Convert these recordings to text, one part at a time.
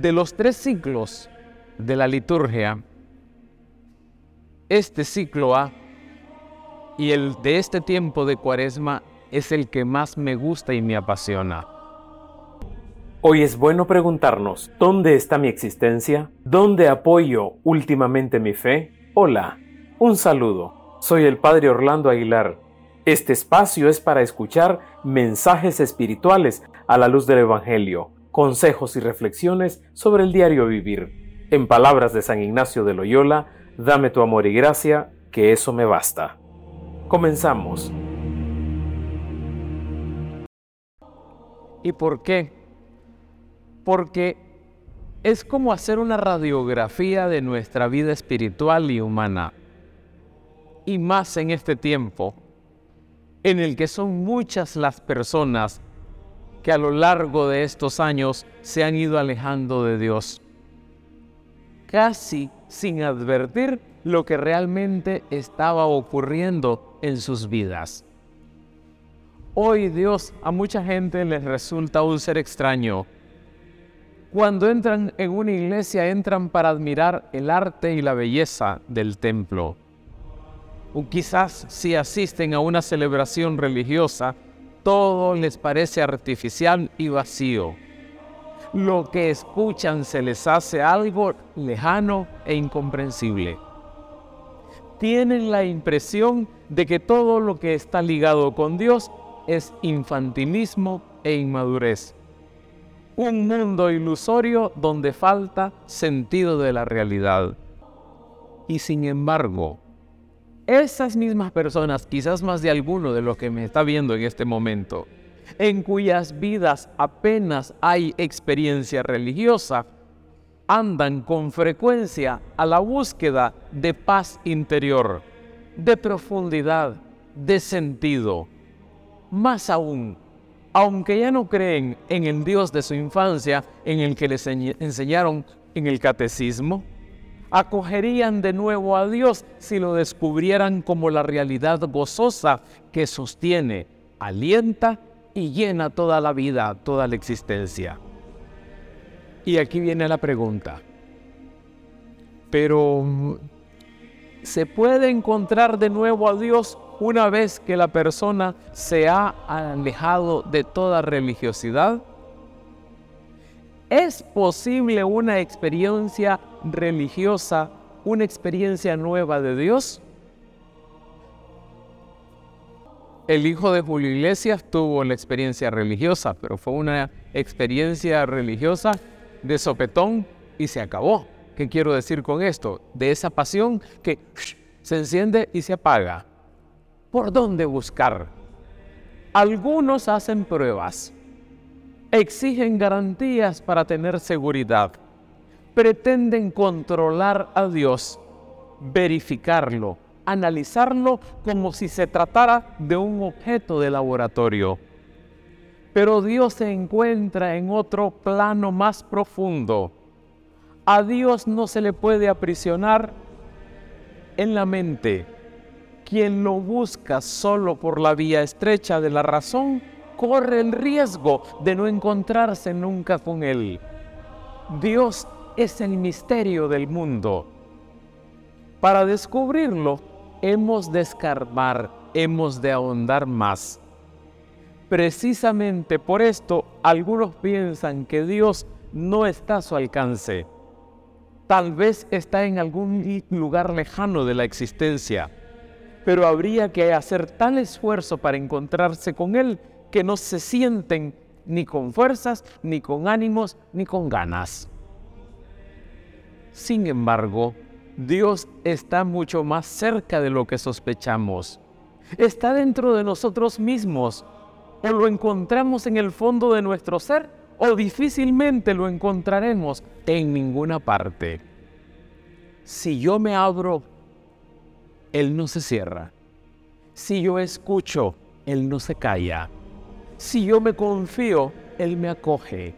De los tres ciclos de la liturgia, este ciclo A y el de este tiempo de cuaresma es el que más me gusta y me apasiona. Hoy es bueno preguntarnos, ¿dónde está mi existencia? ¿Dónde apoyo últimamente mi fe? Hola, un saludo. Soy el Padre Orlando Aguilar. Este espacio es para escuchar mensajes espirituales a la luz del Evangelio, consejos y reflexiones sobre el diario vivir. En palabras de San Ignacio de Loyola, dame tu amor y gracia, que eso me basta. Comenzamos. ¿Y por qué? Porque es como hacer una radiografía de nuestra vida espiritual y humana. Y más en este tiempo, en el que son muchas las personas que a lo largo de estos años se han ido alejando de Dios, casi sin advertir lo que realmente estaba ocurriendo en sus vidas. Hoy Dios a mucha gente les resulta un ser extraño. Cuando entran en una iglesia entran para admirar el arte y la belleza del templo. O quizás si asisten a una celebración religiosa, todo les parece artificial y vacío. Lo que escuchan se les hace algo lejano e incomprensible. Tienen la impresión de que todo lo que está ligado con Dios es infantilismo e inmadurez. Un mundo ilusorio donde falta sentido de la realidad. Y sin embargo, esas mismas personas, quizás más de alguno de los que me está viendo en este momento, en cuyas vidas apenas hay experiencia religiosa, andan con frecuencia a la búsqueda de paz interior, de profundidad, de sentido, más aún, aunque ya no creen en el Dios de su infancia en el que les enseñaron en el catecismo, acogerían de nuevo a Dios si lo descubrieran como la realidad gozosa que sostiene, alienta y llena toda la vida, toda la existencia. Y aquí viene la pregunta. Pero, ¿se puede encontrar de nuevo a Dios una vez que la persona se ha alejado de toda religiosidad? ¿Es posible una experiencia religiosa, una experiencia nueva de Dios? El hijo de Julio Iglesias tuvo la experiencia religiosa, pero fue una experiencia religiosa de sopetón y se acabó. ¿Qué quiero decir con esto? De esa pasión que se enciende y se apaga por dónde buscar. Algunos hacen pruebas, exigen garantías para tener seguridad, pretenden controlar a Dios, verificarlo, analizarlo como si se tratara de un objeto de laboratorio. Pero Dios se encuentra en otro plano más profundo. A Dios no se le puede aprisionar en la mente quien lo busca solo por la vía estrecha de la razón, corre el riesgo de no encontrarse nunca con Él. Dios es el misterio del mundo. Para descubrirlo, hemos de escarbar, hemos de ahondar más. Precisamente por esto, algunos piensan que Dios no está a su alcance. Tal vez está en algún lugar lejano de la existencia pero habría que hacer tal esfuerzo para encontrarse con Él que no se sienten ni con fuerzas, ni con ánimos, ni con ganas. Sin embargo, Dios está mucho más cerca de lo que sospechamos. Está dentro de nosotros mismos. O lo encontramos en el fondo de nuestro ser o difícilmente lo encontraremos en ninguna parte. Si yo me abro él no se cierra. Si yo escucho, Él no se calla. Si yo me confío, Él me acoge.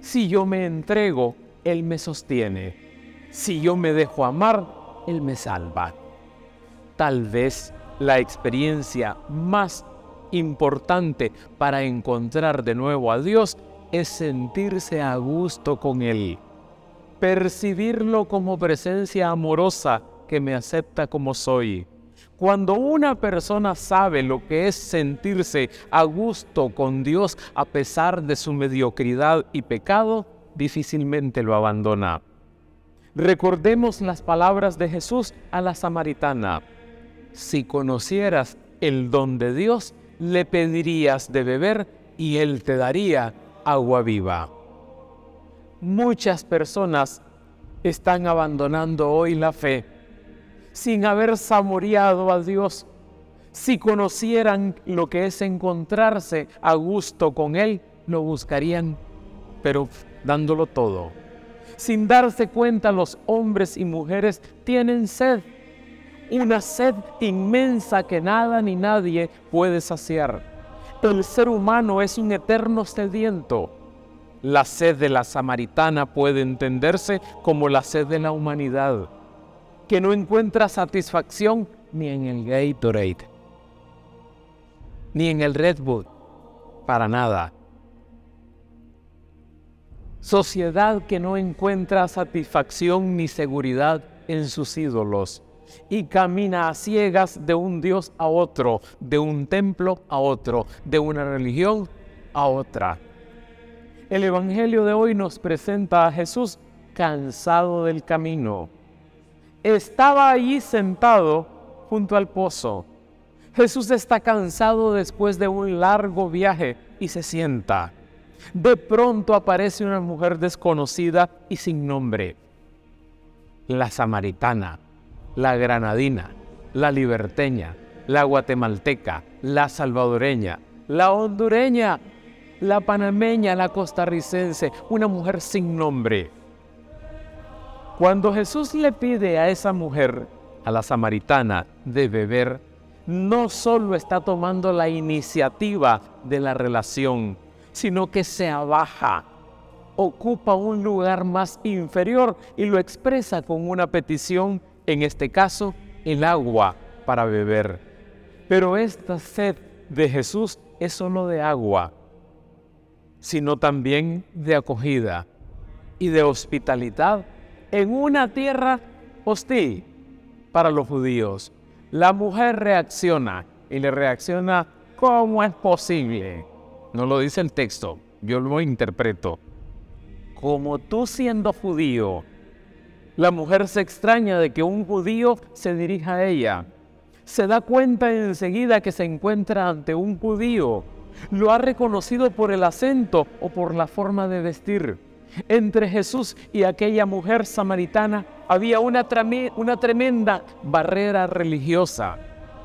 Si yo me entrego, Él me sostiene. Si yo me dejo amar, Él me salva. Tal vez la experiencia más importante para encontrar de nuevo a Dios es sentirse a gusto con Él, percibirlo como presencia amorosa que me acepta como soy. Cuando una persona sabe lo que es sentirse a gusto con Dios a pesar de su mediocridad y pecado, difícilmente lo abandona. Recordemos las palabras de Jesús a la samaritana. Si conocieras el don de Dios, le pedirías de beber y Él te daría agua viva. Muchas personas están abandonando hoy la fe sin haber saboreado a Dios. Si conocieran lo que es encontrarse a gusto con Él, lo buscarían, pero dándolo todo. Sin darse cuenta, los hombres y mujeres tienen sed, una sed inmensa que nada ni nadie puede saciar. El ser humano es un eterno sediento. La sed de la samaritana puede entenderse como la sed de la humanidad que no encuentra satisfacción ni en el Gatorade, ni en el Red Bull, para nada. Sociedad que no encuentra satisfacción ni seguridad en sus ídolos y camina a ciegas de un Dios a otro, de un templo a otro, de una religión a otra. El Evangelio de hoy nos presenta a Jesús cansado del camino estaba allí sentado junto al pozo. Jesús está cansado después de un largo viaje y se sienta. De pronto aparece una mujer desconocida y sin nombre. La samaritana, la granadina, la liberteña, la guatemalteca, la salvadoreña, la hondureña, la panameña, la costarricense, una mujer sin nombre cuando Jesús le pide a esa mujer, a la samaritana, de beber, no solo está tomando la iniciativa de la relación, sino que se abaja, ocupa un lugar más inferior y lo expresa con una petición, en este caso, el agua para beber. Pero esta sed de Jesús es solo de agua, sino también de acogida y de hospitalidad en una tierra hostil para los judíos. La mujer reacciona y le reacciona, ¿cómo es posible? No lo dice el texto, yo lo interpreto. Como tú siendo judío, la mujer se extraña de que un judío se dirija a ella. Se da cuenta enseguida que se encuentra ante un judío. Lo ha reconocido por el acento o por la forma de vestir. Entre Jesús y aquella mujer samaritana había una, una tremenda barrera religiosa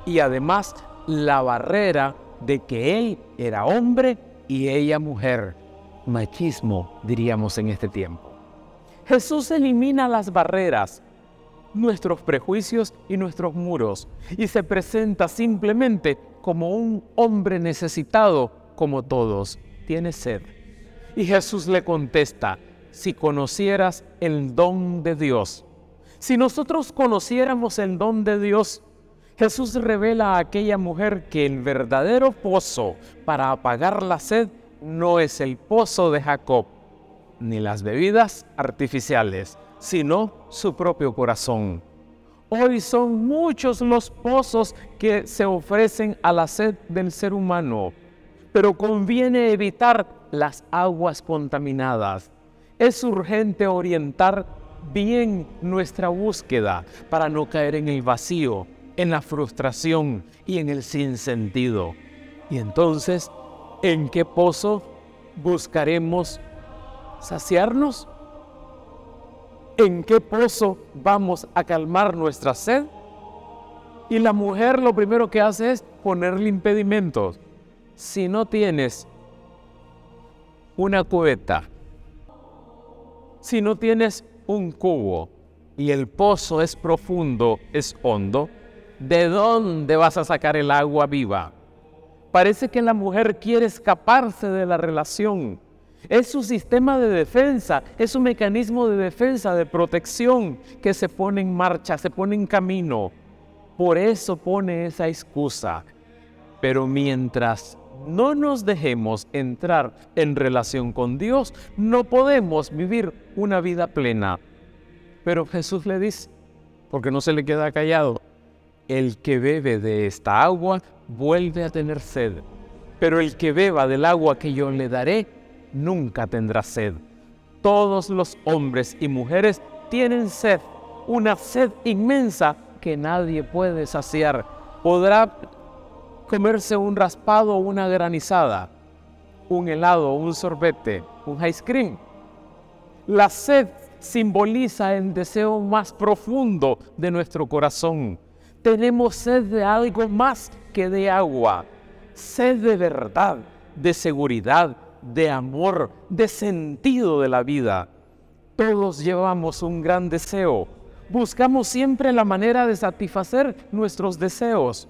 y además la barrera de que él era hombre y ella mujer. Machismo, diríamos en este tiempo. Jesús elimina las barreras, nuestros prejuicios y nuestros muros y se presenta simplemente como un hombre necesitado como todos. Tiene sed y Jesús le contesta, si conocieras el don de Dios. Si nosotros conociéramos el don de Dios, Jesús revela a aquella mujer que el verdadero pozo para apagar la sed no es el pozo de Jacob, ni las bebidas artificiales, sino su propio corazón. Hoy son muchos los pozos que se ofrecen a la sed del ser humano, pero conviene evitar las aguas contaminadas. Es urgente orientar bien nuestra búsqueda para no caer en el vacío, en la frustración y en el sinsentido. Y entonces, ¿en qué pozo buscaremos saciarnos? ¿En qué pozo vamos a calmar nuestra sed? Y la mujer lo primero que hace es ponerle impedimentos. Si no tienes una cubeta, si no tienes un cubo y el pozo es profundo, es hondo, ¿de dónde vas a sacar el agua viva? Parece que la mujer quiere escaparse de la relación. Es su sistema de defensa, es su mecanismo de defensa, de protección que se pone en marcha, se pone en camino. Por eso pone esa excusa. Pero mientras no nos dejemos entrar en relación con Dios, no podemos vivir una vida plena. Pero Jesús le dice, porque no se le queda callado, el que bebe de esta agua vuelve a tener sed, pero el que beba del agua que yo le daré nunca tendrá sed. Todos los hombres y mujeres tienen sed, una sed inmensa que nadie puede saciar. Podrá comerse un raspado o una granizada, un helado, un sorbete, un ice cream. La sed simboliza el deseo más profundo de nuestro corazón. Tenemos sed de algo más que de agua, sed de verdad, de seguridad, de amor, de sentido de la vida. Todos llevamos un gran deseo. Buscamos siempre la manera de satisfacer nuestros deseos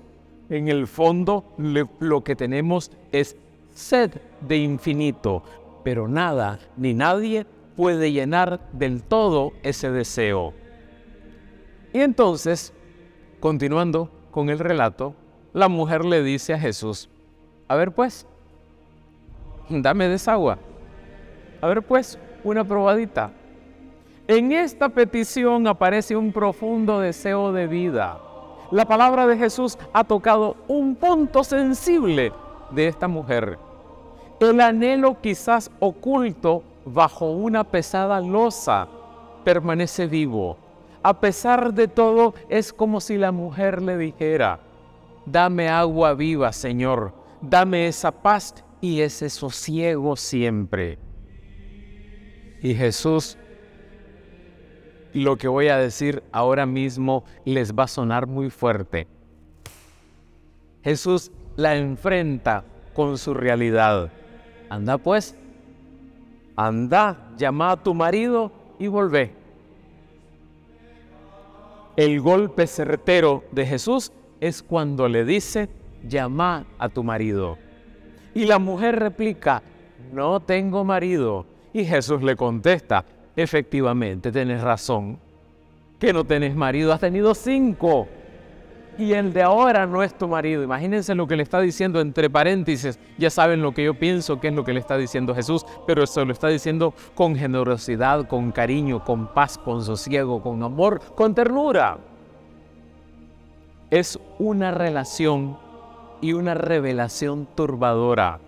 en el fondo lo que tenemos es sed de infinito, pero nada ni nadie puede llenar del todo ese deseo. Y entonces, continuando con el relato, la mujer le dice a Jesús, a ver pues, dame desagua. A ver pues, una probadita. En esta petición aparece un profundo deseo de vida la palabra de Jesús ha tocado un punto sensible de esta mujer. El anhelo quizás oculto bajo una pesada losa permanece vivo. A pesar de todo, es como si la mujer le dijera, dame agua viva, Señor, dame esa paz y ese sosiego siempre. Y Jesús lo que voy a decir ahora mismo les va a sonar muy fuerte. Jesús la enfrenta con su realidad. Anda pues, anda, llama a tu marido y volvé. El golpe certero de Jesús es cuando le dice, llama a tu marido. Y la mujer replica, no tengo marido. Y Jesús le contesta, efectivamente, tenés razón, que no tenés marido, has tenido cinco. Y el de ahora no es tu marido. Imagínense lo que le está diciendo entre paréntesis. Ya saben lo que yo pienso, que es lo que le está diciendo Jesús, pero eso lo está diciendo con generosidad, con cariño, con paz, con sosiego, con amor, con ternura. Es una relación y una revelación turbadora.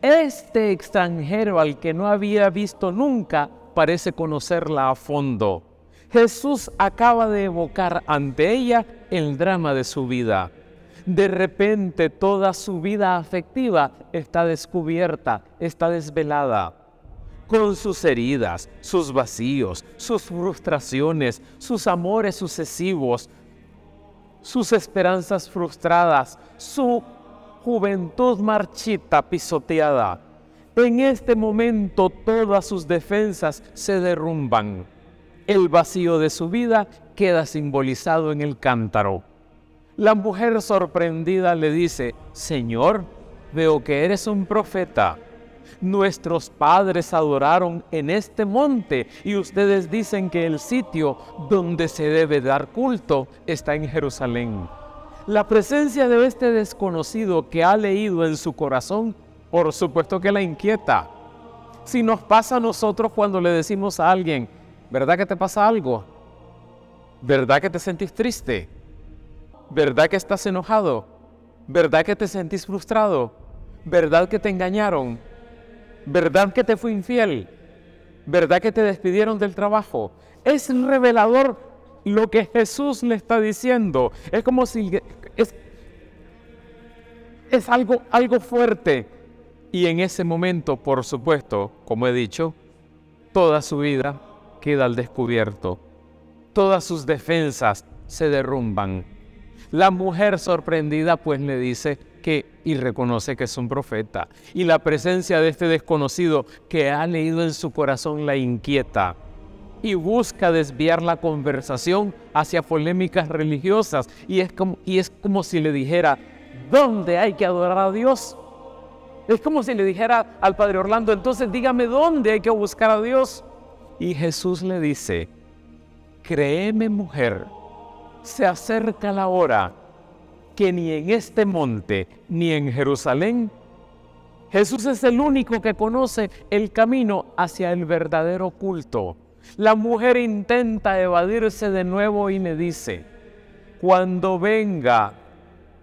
Este extranjero al que no había visto nunca parece conocerla a fondo. Jesús acaba de evocar ante ella el drama de su vida. De repente toda su vida afectiva está descubierta, está desvelada. Con sus heridas, sus vacíos, sus frustraciones, sus amores sucesivos, sus esperanzas frustradas, su juventud marchita, pisoteada. En este momento todas sus defensas se derrumban. El vacío de su vida queda simbolizado en el cántaro. La mujer sorprendida le dice, Señor, veo que eres un profeta. Nuestros padres adoraron en este monte y ustedes dicen que el sitio donde se debe dar culto está en Jerusalén. La presencia de este desconocido que ha leído en su corazón por supuesto que la inquieta. Si nos pasa a nosotros cuando le decimos a alguien, ¿verdad que te pasa algo? ¿Verdad que te sentís triste? ¿Verdad que estás enojado? ¿Verdad que te sentís frustrado? ¿Verdad que te engañaron? ¿Verdad que te fue infiel? ¿Verdad que te despidieron del trabajo? Es revelador lo que Jesús le está diciendo. Es como si es, es algo, algo fuerte. Y en ese momento, por supuesto, como he dicho, toda su vida queda al descubierto. Todas sus defensas se derrumban. La mujer sorprendida pues le dice que y reconoce que es un profeta. Y la presencia de este desconocido que ha leído en su corazón la inquieta y busca desviar la conversación hacia polémicas religiosas. Y es como, y es como si le dijera, ¿dónde hay que adorar a Dios? Es como si le dijera al padre Orlando, entonces dígame dónde hay que buscar a Dios. Y Jesús le dice, créeme mujer, se acerca la hora que ni en este monte ni en Jerusalén Jesús es el único que conoce el camino hacia el verdadero culto. La mujer intenta evadirse de nuevo y le dice, cuando venga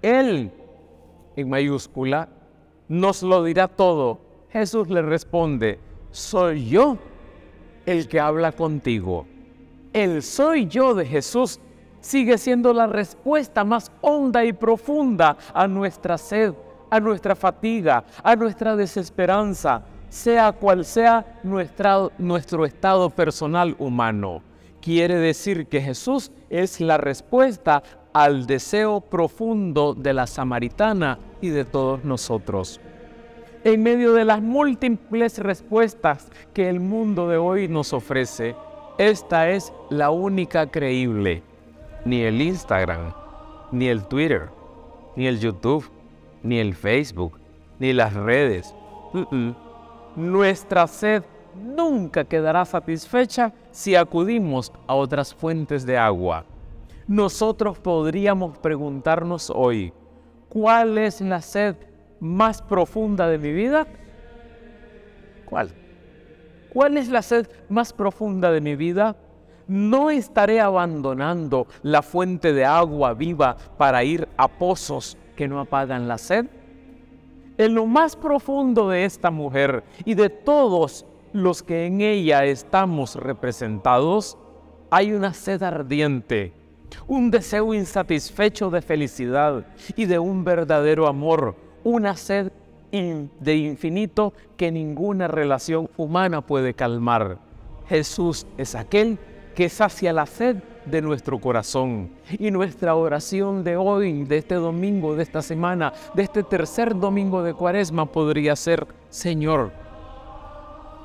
Él, en mayúscula, nos lo dirá todo. Jesús le responde, soy yo el que habla contigo. El soy yo de Jesús sigue siendo la respuesta más honda y profunda a nuestra sed, a nuestra fatiga, a nuestra desesperanza, sea cual sea nuestro estado personal humano. Quiere decir que Jesús es la respuesta al deseo profundo de la samaritana y de todos nosotros. En medio de las múltiples respuestas que el mundo de hoy nos ofrece, esta es la única creíble. Ni el Instagram, ni el Twitter, ni el YouTube, ni el Facebook, ni las redes. Nuestra sed nunca quedará satisfecha si acudimos a otras fuentes de agua. Nosotros podríamos preguntarnos hoy, ¿cuál es la sed más profunda de mi vida? ¿Cuál? ¿Cuál es la sed más profunda de mi vida? No estaré abandonando la fuente de agua viva para ir a pozos que no apagan la sed. En lo más profundo de esta mujer y de todos los que en ella estamos representados, hay una sed ardiente un deseo insatisfecho de felicidad y de un verdadero amor, una sed de infinito que ninguna relación humana puede calmar. Jesús es aquel que sacia la sed de nuestro corazón. Y nuestra oración de hoy, de este domingo, de esta semana, de este tercer domingo de cuaresma podría ser, Señor,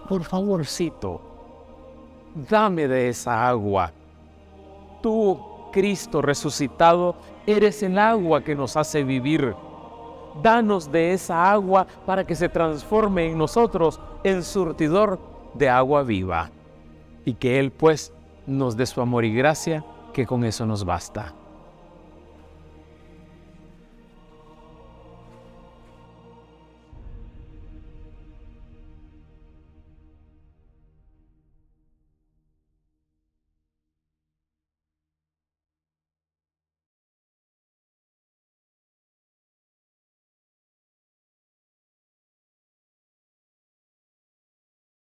por favorcito, dame de esa agua. Tú Cristo resucitado, eres el agua que nos hace vivir. Danos de esa agua para que se transforme en nosotros en surtidor de agua viva. Y que Él pues nos dé su amor y gracia, que con eso nos basta.